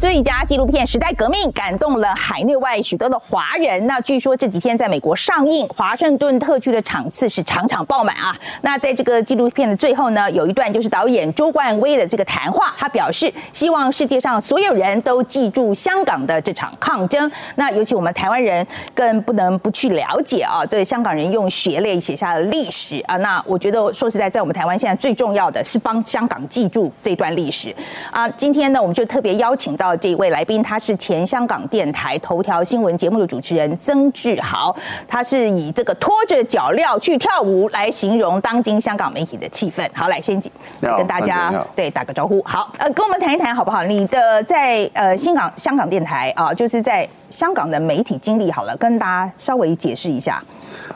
最佳纪录片《时代革命》感动了海内外许多的华人。那据说这几天在美国上映，华盛顿特区的场次是场场爆满啊。那在这个纪录片的最后呢，有一段就是导演周冠威的这个谈话，他表示希望世界上所有人都记住香港的这场抗争。那尤其我们台湾人更不能不去了解啊，这个香港人用血泪写下的历史啊。那我觉得说实在，在我们台湾现在最重要的是帮香港记住这段历史啊。今天呢，我们就特别邀请到这一位来宾，他是前香港电台头条新闻节目的主持人曾志豪，他是以这个拖着脚镣去跳舞来形容当今香港媒体的气氛。好，来先跟大家对打个招呼。好，呃，跟我们谈一谈好不好？你的在呃香港香港电台啊，就是在香港的媒体经历，好了，跟大家稍微解释一下。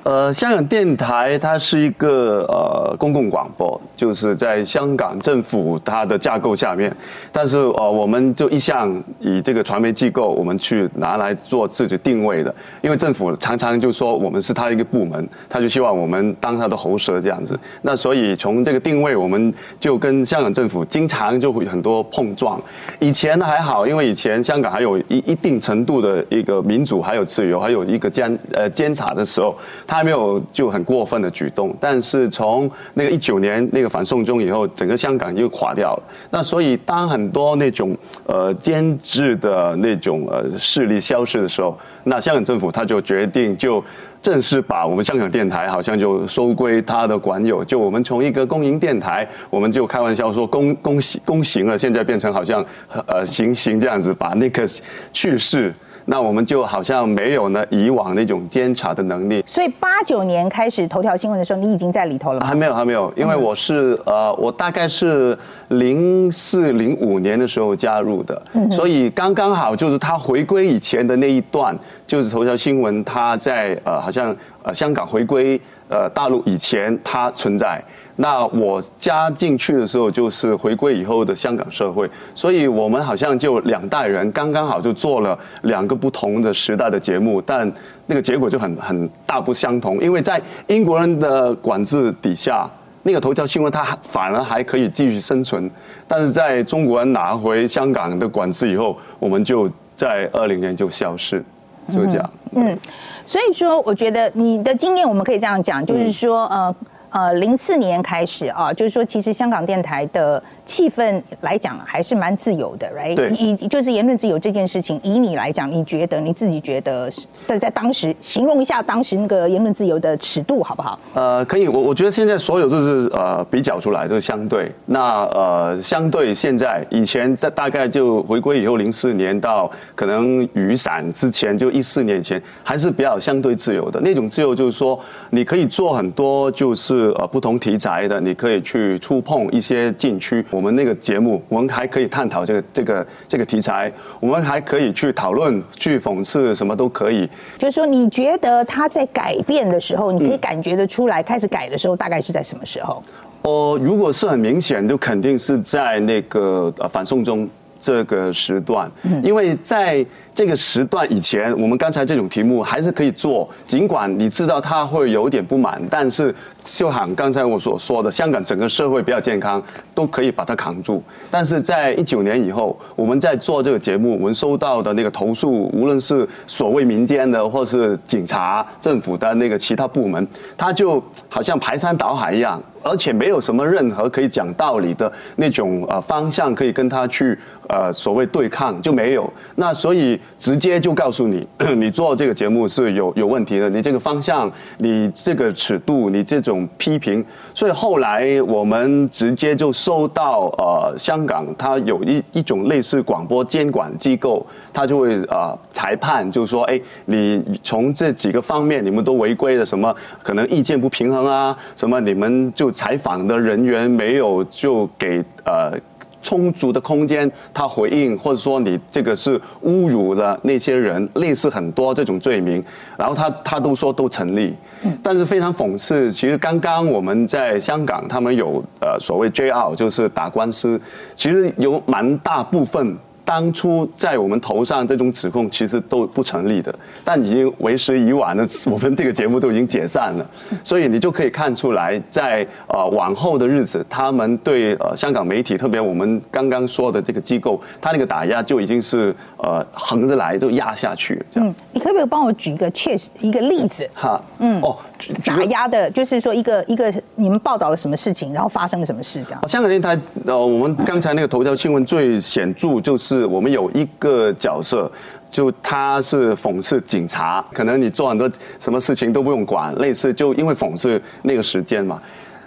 呃，香港电台它是一个呃公共广播，就是在香港政府它的架构下面，但是呃我们就一向以这个传媒机构，我们去拿来做自己定位的，因为政府常常就说我们是他一个部门，他就希望我们当他的喉舌这样子，那所以从这个定位，我们就跟香港政府经常就会很多碰撞。以前还好，因为以前香港还有一一定程度的一个民主，还有自由，还有一个监呃监察的时候。他还没有就很过分的举动，但是从那个一九年那个反送中以后，整个香港又垮掉了。那所以当很多那种呃监制的那种呃势力消失的时候，那香港政府他就决定就正式把我们香港电台好像就收归他的管有。就我们从一个公营电台，我们就开玩笑说公公 公行了，现在变成好像呃行行这样子，把那个 去世。那我们就好像没有呢以往那种监察的能力。所以八九年开始头条新闻的时候，你已经在里头了吗？还没有，还没有，因为我是呃，我大概是零四零五年的时候加入的，所以刚刚好就是他回归以前的那一段，就是头条新闻他在呃好像呃香港回归呃大陆以前它存在。那我加进去的时候，就是回归以后的香港社会，所以我们好像就两代人刚刚好就做了两个不同的时代的节目，但那个结果就很很大不相同，因为在英国人的管制底下，那个头条新闻它反而还可以继续生存，但是在中国人拿回香港的管制以后，我们就在二零年就消失，就这样。嗯，所以说我觉得你的经验我们可以这样讲，就是说呃。呃，零四年开始啊，就是说，其实香港电台的气氛来讲还是蛮自由的，right？对。以就是言论自由这件事情，以你来讲，你觉得你自己觉得，但在当时形容一下当时那个言论自由的尺度好不好？呃，可以。我我觉得现在所有都是呃比较出来，就是相对。那呃，相对现在以前在大概就回归以后，零四年到可能雨伞之前，就一四年前，还是比较相对自由的那种自由，就是说你可以做很多，就是。呃，不同题材的，你可以去触碰一些禁区。我们那个节目，我们还可以探讨这个这个这个题材，我们还可以去讨论、去讽刺，什么都可以。就是说，你觉得他在改变的时候，你可以感觉得出来，开始改的时候，大概是在什么时候？哦，如果是很明显，就肯定是在那个呃反送中这个时段，因为在。这个时段以前，我们刚才这种题目还是可以做，尽管你知道他会有点不满，但是就像刚才我所说的，香港整个社会比较健康，都可以把它扛住。但是在一九年以后，我们在做这个节目，我们收到的那个投诉，无论是所谓民间的，或是警察、政府的那个其他部门，他就好像排山倒海一样，而且没有什么任何可以讲道理的那种呃方向可以跟他去呃所谓对抗，就没有。那所以。直接就告诉你，你做这个节目是有有问题的，你这个方向，你这个尺度，你这种批评，所以后来我们直接就收到呃香港，它有一一种类似广播监管机构，他就会呃裁判，就说，哎，你从这几个方面你们都违规了，什么可能意见不平衡啊，什么你们就采访的人员没有就给呃。充足的空间，他回应，或者说你这个是侮辱了那些人，类似很多这种罪名，然后他他都说都成立，但是非常讽刺，其实刚刚我们在香港，他们有呃所谓 J R，就是打官司，其实有蛮大部分当初在我们头上这种指控其实都不成立的，但已经为时已晚了。我们这个节目都已经解散了，所以你就可以看出来，在呃往后的日子，他们对呃香港媒体，特别我们刚刚说的这个机构，他那个打压就已经是呃横着来都压下去了。这样，嗯，你可不可以帮我举一个确实一个例子？哈，嗯，哦，打压的，就是说一个一个你们报道了什么事情，然后发生了什么事？这样。香港电台呃，我们刚才那个头条新闻最显著就是是我们有一个角色。就他是讽刺警察，可能你做很多什么事情都不用管，类似就因为讽刺那个时间嘛，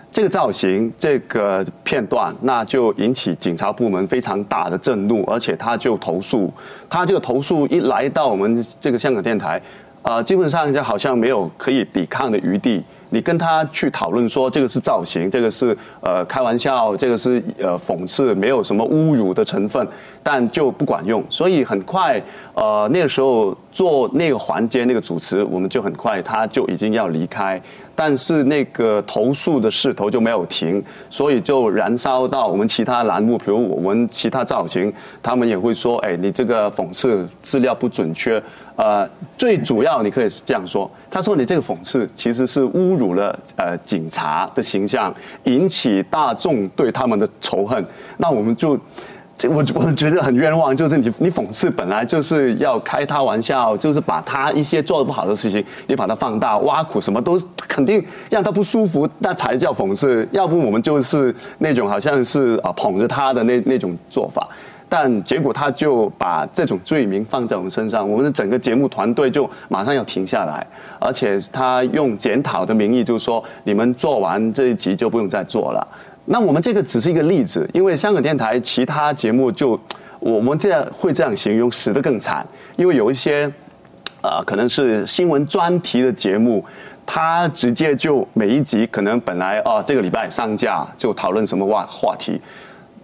这个造型这个片段，那就引起警察部门非常大的震怒，而且他就投诉，他这个投诉一来到我们这个香港电台，啊，基本上就好像没有可以抵抗的余地。你跟他去讨论说这个是造型，这个是呃开玩笑，这个是呃讽刺，没有什么侮辱的成分，但就不管用。所以很快呃那个时候做那个环节那个主持，我们就很快他就已经要离开，但是那个投诉的势头就没有停，所以就燃烧到我们其他栏目，比如我们其他造型，他们也会说，哎，你这个讽刺资料不准确。呃，最主要你可以这样说，他说你这个讽刺其实是侮辱了呃警察的形象，引起大众对他们的仇恨。那我们就，这我我觉得很冤枉，就是你你讽刺本来就是要开他玩笑，就是把他一些做的不好的事情，你把它放大挖苦，什么都肯定让他不舒服，那才叫讽刺。要不我们就是那种好像是啊捧着他的那那种做法。但结果他就把这种罪名放在我们身上，我们的整个节目团队就马上要停下来，而且他用检讨的名义就说：“你们做完这一集就不用再做了。”那我们这个只是一个例子，因为香港电台其他节目就我们这样会这样形容，死得更惨，因为有一些、呃、可能是新闻专题的节目，他直接就每一集可能本来哦这个礼拜上架就讨论什么话话题。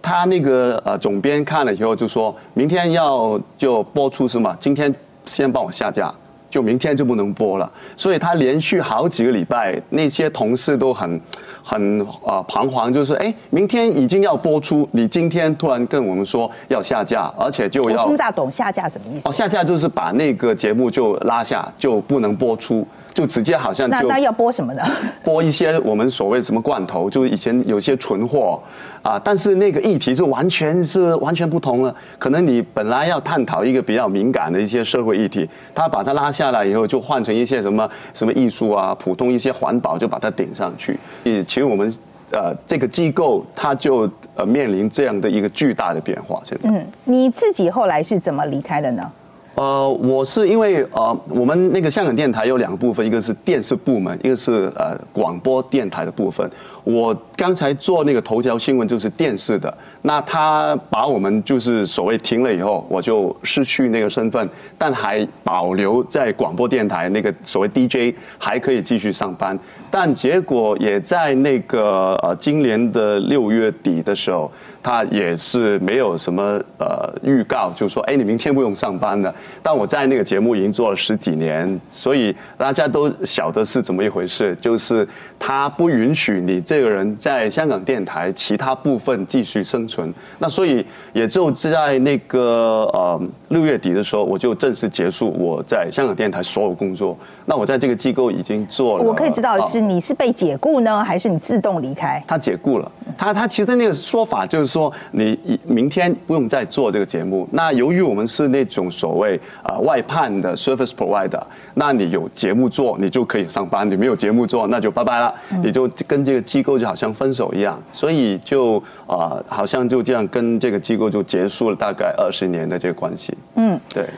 他那个呃总编看了以后就说，明天要就播出是吗？今天先帮我下架，就明天就不能播了。所以他连续好几个礼拜，那些同事都很很啊彷徨，就是哎，明天已经要播出，你今天突然跟我们说要下架，而且就要。我听不大懂下架什么意思？哦，下架就是把那个节目就拉下，就不能播出。就直接好像就那那要播什么呢？播一些我们所谓什么罐头，就是以前有些存货啊，但是那个议题就完全是完全不同了。可能你本来要探讨一个比较敏感的一些社会议题，他把它拉下下来以后，就换成一些什么什么艺术啊，普通一些环保就把它顶上去。其实我们呃这个机构，它就呃面临这样的一个巨大的变化。现在，嗯，你自己后来是怎么离开的呢？呃，我是因为呃，我们那个香港电台有两个部分，一个是电视部门，一个是呃广播电台的部分。我刚才做那个头条新闻就是电视的，那他把我们就是所谓停了以后，我就失去那个身份，但还保留在广播电台那个所谓 DJ 还可以继续上班。但结果也在那个呃今年的六月底的时候，他也是没有什么呃预告，就说哎，你明天不用上班了。但我在那个节目已经做了十几年，所以大家都晓得是怎么一回事，就是他不允许你这个人在香港电台其他部分继续生存。那所以也就在那个呃六月底的时候，我就正式结束我在香港电台所有工作。那我在这个机构已经做了。我可以知道是，你是被解雇呢，还是你自动离开？他解雇了。他他其实那个说法就是说，你明天不用再做这个节目。那由于我们是那种所谓啊外判的 service provider，那你有节目做，你就可以上班；你没有节目做，那就拜拜了，你就跟这个机构就好像分手一样。所以就啊，好像就这样跟这个机构就结束了大概二十年的这个关系。嗯，对。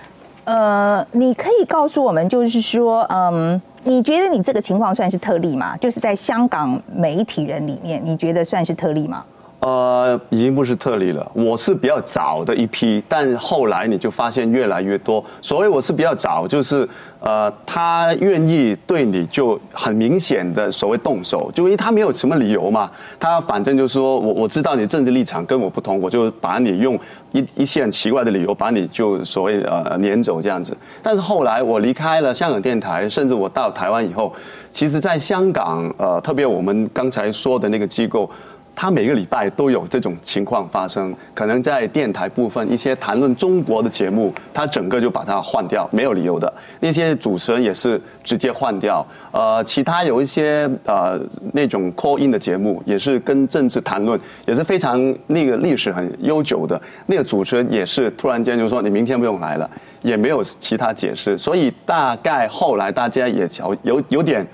呃，你可以告诉我们，就是说，嗯。你觉得你这个情况算是特例吗？就是在香港媒体人里面，你觉得算是特例吗？呃，已经不是特例了。我是比较早的一批，但后来你就发现越来越多。所谓我是比较早，就是呃，他愿意对你就很明显的所谓动手，就因为他没有什么理由嘛。他反正就是说我我知道你政治立场跟我不同，我就把你用一一些很奇怪的理由把你就所谓呃撵走这样子。但是后来我离开了香港电台，甚至我到台湾以后，其实在香港呃，特别我们刚才说的那个机构。他每个礼拜都有这种情况发生，可能在电台部分一些谈论中国的节目，他整个就把它换掉，没有理由的。那些主持人也是直接换掉。呃，其他有一些呃那种 call in 的节目，也是跟政治谈论，也是非常那个历史很悠久的。那个主持人也是突然间就说你明天不用来了，也没有其他解释。所以大概后来大家也瞧有有点。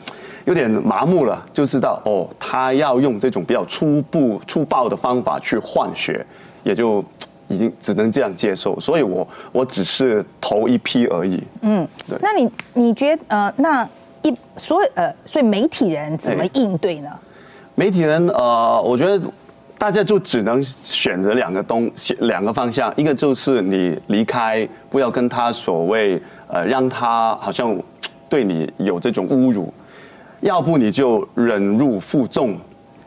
有点麻木了，就知道哦，他要用这种比较粗暴、粗暴的方法去换血，也就已经只能这样接受。所以我我只是头一批而已。嗯，对。那你你觉得呃，那一所以呃，所以媒体人怎么应对呢？媒体人呃，我觉得大家就只能选择两个东两个方向，一个就是你离开，不要跟他所谓呃，让他好像对你有这种侮辱。要不你就忍辱负重。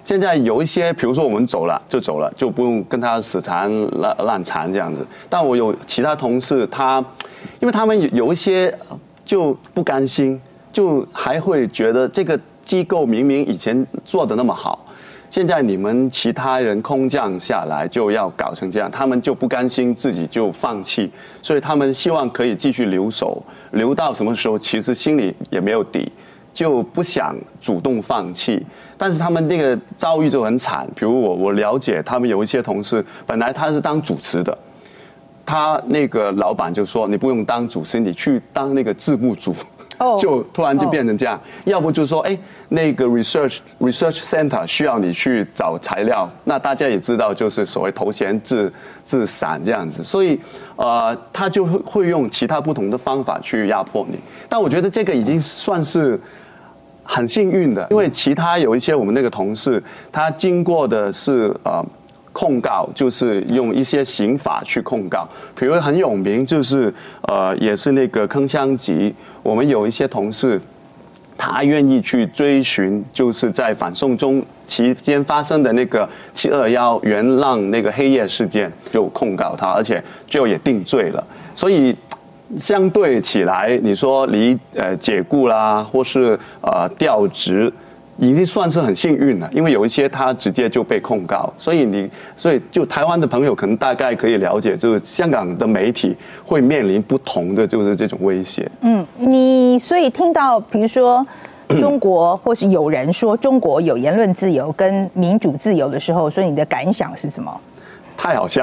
现在有一些，比如说我们走了就走了，就不用跟他死缠烂烂缠这样子。但我有其他同事，他因为他们有一些就不甘心，就还会觉得这个机构明明以前做得那么好，现在你们其他人空降下来就要搞成这样，他们就不甘心，自己就放弃，所以他们希望可以继续留守，留到什么时候，其实心里也没有底。就不想主动放弃，但是他们那个遭遇就很惨。比如我，我了解他们有一些同事，本来他是当主持的，他那个老板就说：“你不用当主持，你去当那个字幕组。”哦，就突然就变成这样。要不就说：“哎，那个 research research center 需要你去找材料。”那大家也知道，就是所谓头衔自自散这样子。所以，呃，他就会会用其他不同的方法去压迫你。但我觉得这个已经算是。很幸运的，因为其他有一些我们那个同事，他经过的是呃控告，就是用一些刑法去控告。比如很有名，就是呃也是那个铿锵集，我们有一些同事，他愿意去追寻，就是在反送中期间发生的那个七二幺元朗那个黑夜事件，就控告他，而且最后也定罪了。所以。相对起来，你说离呃解雇啦，或是呃调职，已经算是很幸运了。因为有一些他直接就被控告，所以你所以就台湾的朋友可能大概可以了解，就是香港的媒体会面临不同的就是这种威胁。嗯，你所以听到比如说中国或是有人说中国有言论自由跟民主自由的时候，所以你的感想是什么？太好笑，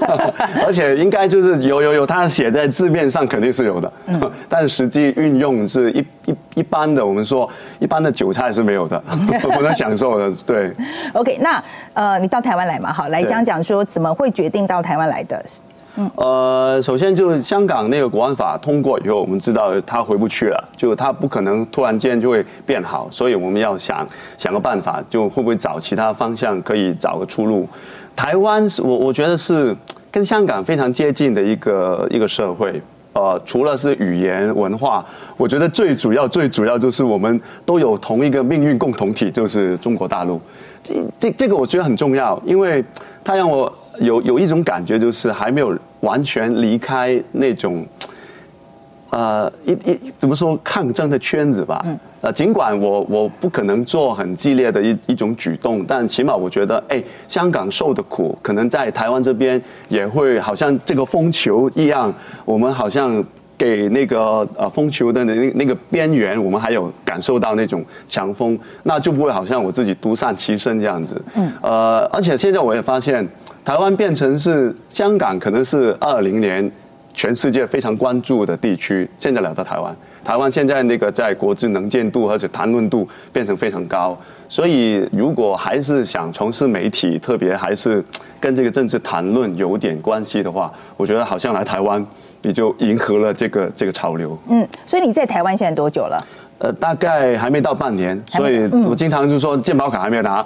而且应该就是有有有，他写在字面上肯定是有的，但实际运用是一一一般的，我们说一般的韭菜是没有的，不能享受的。对，OK，那呃，你到台湾来嘛，好，来讲讲说怎么会决定到台湾来的？嗯，呃，首先就是香港那个国安法通过以后，我们知道他回不去了，就他不可能突然间就会变好，所以我们要想想个办法，就会不会找其他方向可以找个出路。台湾是我我觉得是跟香港非常接近的一个一个社会，呃，除了是语言文化，我觉得最主要最主要就是我们都有同一个命运共同体，就是中国大陆。这这这个我觉得很重要，因为它让我有有一种感觉，就是还没有完全离开那种。呃，一一怎么说抗争的圈子吧。呃，尽管我我不可能做很激烈的一一种举动，但起码我觉得，哎，香港受的苦，可能在台湾这边也会好像这个风球一样，我们好像给那个呃风球的那那个边缘，我们还有感受到那种强风，那就不会好像我自己独善其身这样子。嗯。呃，而且现在我也发现，台湾变成是香港，可能是二零年。全世界非常关注的地区，现在来到台湾，台湾现在那个在国际能见度或者谈论度变成非常高，所以如果还是想从事媒体，特别还是跟这个政治谈论有点关系的话，我觉得好像来台湾你就迎合了这个这个潮流。嗯，所以你在台湾现在多久了？呃，大概还没到半年，所以我经常就说健保卡还没有拿。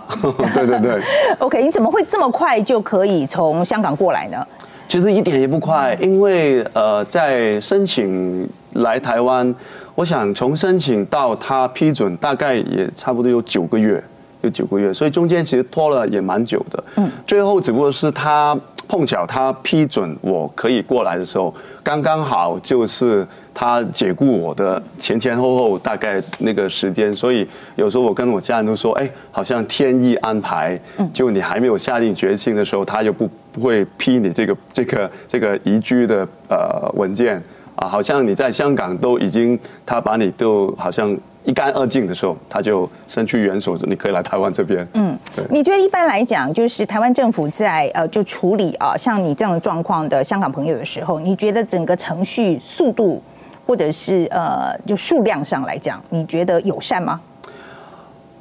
对 对对。OK，你怎么会这么快就可以从香港过来呢？其实一点也不快，因为呃，在申请来台湾，我想从申请到他批准，大概也差不多有九个月，有九个月，所以中间其实拖了也蛮久的。嗯，最后只不过是他碰巧他批准我可以过来的时候，刚刚好就是他解雇我的前前后后大概那个时间，所以有时候我跟我家人都说，哎，好像天意安排，就你还没有下定决心的时候，他就不不会批你这个这个这个移居的呃文件啊，好像你在香港都已经他把你都好像。一干二净的时候，他就伸出援手，你可以来台湾这边。嗯，对。你觉得一般来讲，就是台湾政府在呃就处理啊像你这样的状况的香港朋友的时候，你觉得整个程序速度或者是呃就数量上来讲，你觉得友善吗？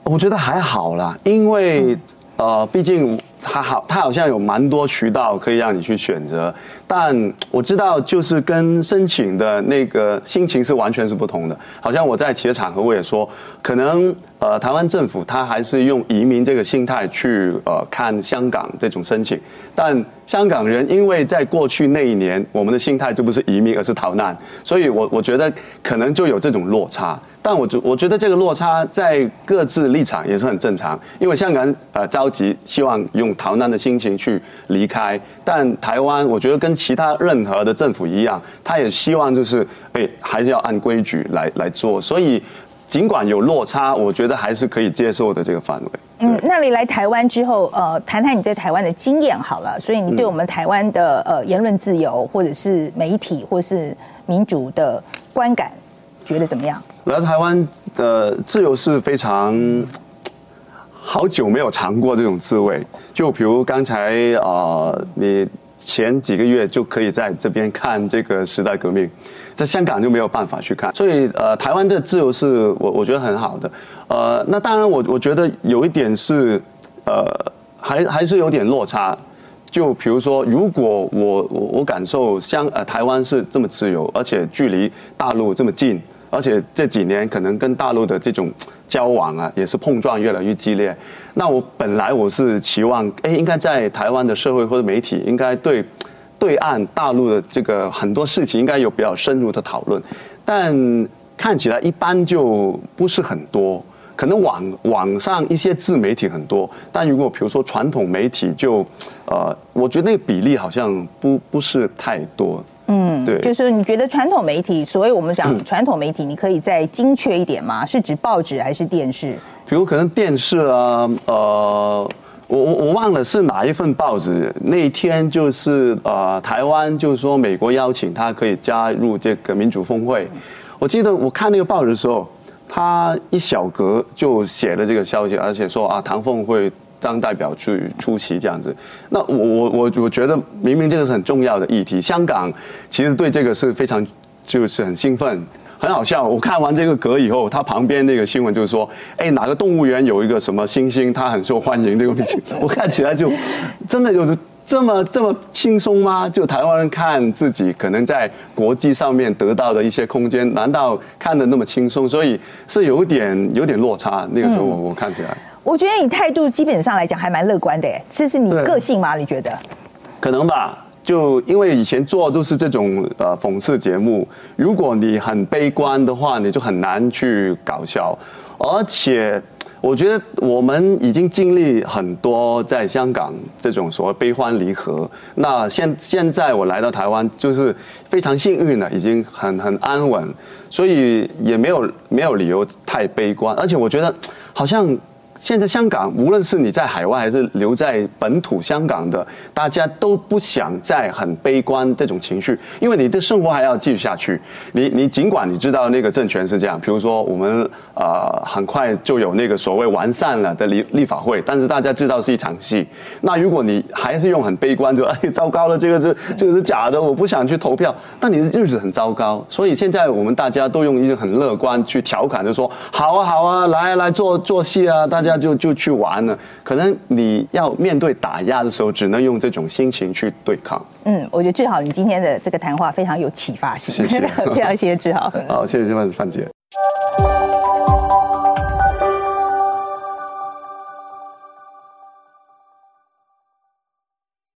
我觉得还好啦，因为、嗯、呃，毕竟。他好，他好像有蛮多渠道可以让你去选择，但我知道就是跟申请的那个心情是完全是不同的。好像我在其他场合我也说，可能呃台湾政府他还是用移民这个心态去呃看香港这种申请，但香港人因为在过去那一年我们的心态就不是移民而是逃难，所以我我觉得可能就有这种落差。但我觉我觉得这个落差在各自立场也是很正常，因为香港呃着急希望用。用逃难的心情去离开，但台湾我觉得跟其他任何的政府一样，他也希望就是哎，还是要按规矩来来做。所以尽管有落差，我觉得还是可以接受的这个范围。嗯，那你来台湾之后，呃，谈谈你在台湾的经验好了。所以你对我们台湾的呃言论自由，或者是媒体，或是民主的观感，觉得怎么样？来台湾的自由是非常。好久没有尝过这种滋味，就比如刚才啊、呃，你前几个月就可以在这边看这个时代革命，在香港就没有办法去看，所以呃，台湾的自由是我我觉得很好的，呃，那当然我我觉得有一点是呃，还还是有点落差，就比如说，如果我我我感受香呃台湾是这么自由，而且距离大陆这么近，而且这几年可能跟大陆的这种。交往啊，也是碰撞越来越激烈。那我本来我是期望，哎，应该在台湾的社会或者媒体，应该对对岸大陆的这个很多事情，应该有比较深入的讨论。但看起来一般就不是很多，可能网网上一些自媒体很多，但如果比如说传统媒体就，呃，我觉得那个比例好像不不是太多。嗯，对，就是你觉得传统媒体，所以我们讲传统媒体，你可以再精确一点吗？是指报纸还是电视？比如可能电视啊，呃，我我我忘了是哪一份报纸，那一天就是呃，台湾就是说美国邀请他可以加入这个民主峰会，我记得我看那个报纸的时候，他一小格就写了这个消息，而且说啊，唐凤会。当代表去出席这样子，那我我我我觉得明明这个是很重要的议题，香港其实对这个是非常就是很兴奋，很好笑。我看完这个格以后，他旁边那个新闻就是说，哎，哪个动物园有一个什么猩猩，它很受欢迎这个明星，我看起来就 真的就是这么这么轻松吗？就台湾人看自己可能在国际上面得到的一些空间，难道看的那么轻松？所以是有点有点落差。那个时候我我看起来。我觉得你态度基本上来讲还蛮乐观的，这是你个性吗？你觉得？可能吧，就因为以前做都是这种呃讽刺节目，如果你很悲观的话，你就很难去搞笑。而且我觉得我们已经经历很多在香港这种所谓悲欢离合，那现现在我来到台湾就是非常幸运了，已经很很安稳，所以也没有没有理由太悲观。而且我觉得好像。现在香港，无论是你在海外还是留在本土香港的，大家都不想再很悲观这种情绪，因为你的生活还要继续下去。你你尽管你知道那个政权是这样，比如说我们呃很快就有那个所谓完善了的立立法会，但是大家知道是一场戏。那如果你还是用很悲观，就哎糟糕了，这个是这个是假的，我不想去投票，但你的日子很糟糕。所以现在我们大家都用一种很乐观去调侃，就说好啊好啊，来来做做戏啊，大家。家就就去玩了，可能你要面对打压的时候，只能用这种心情去对抗。嗯，我觉得志豪，你今天的这个谈话非常有启发性，谢谢，非常谢谢志豪。好，谢谢范范姐。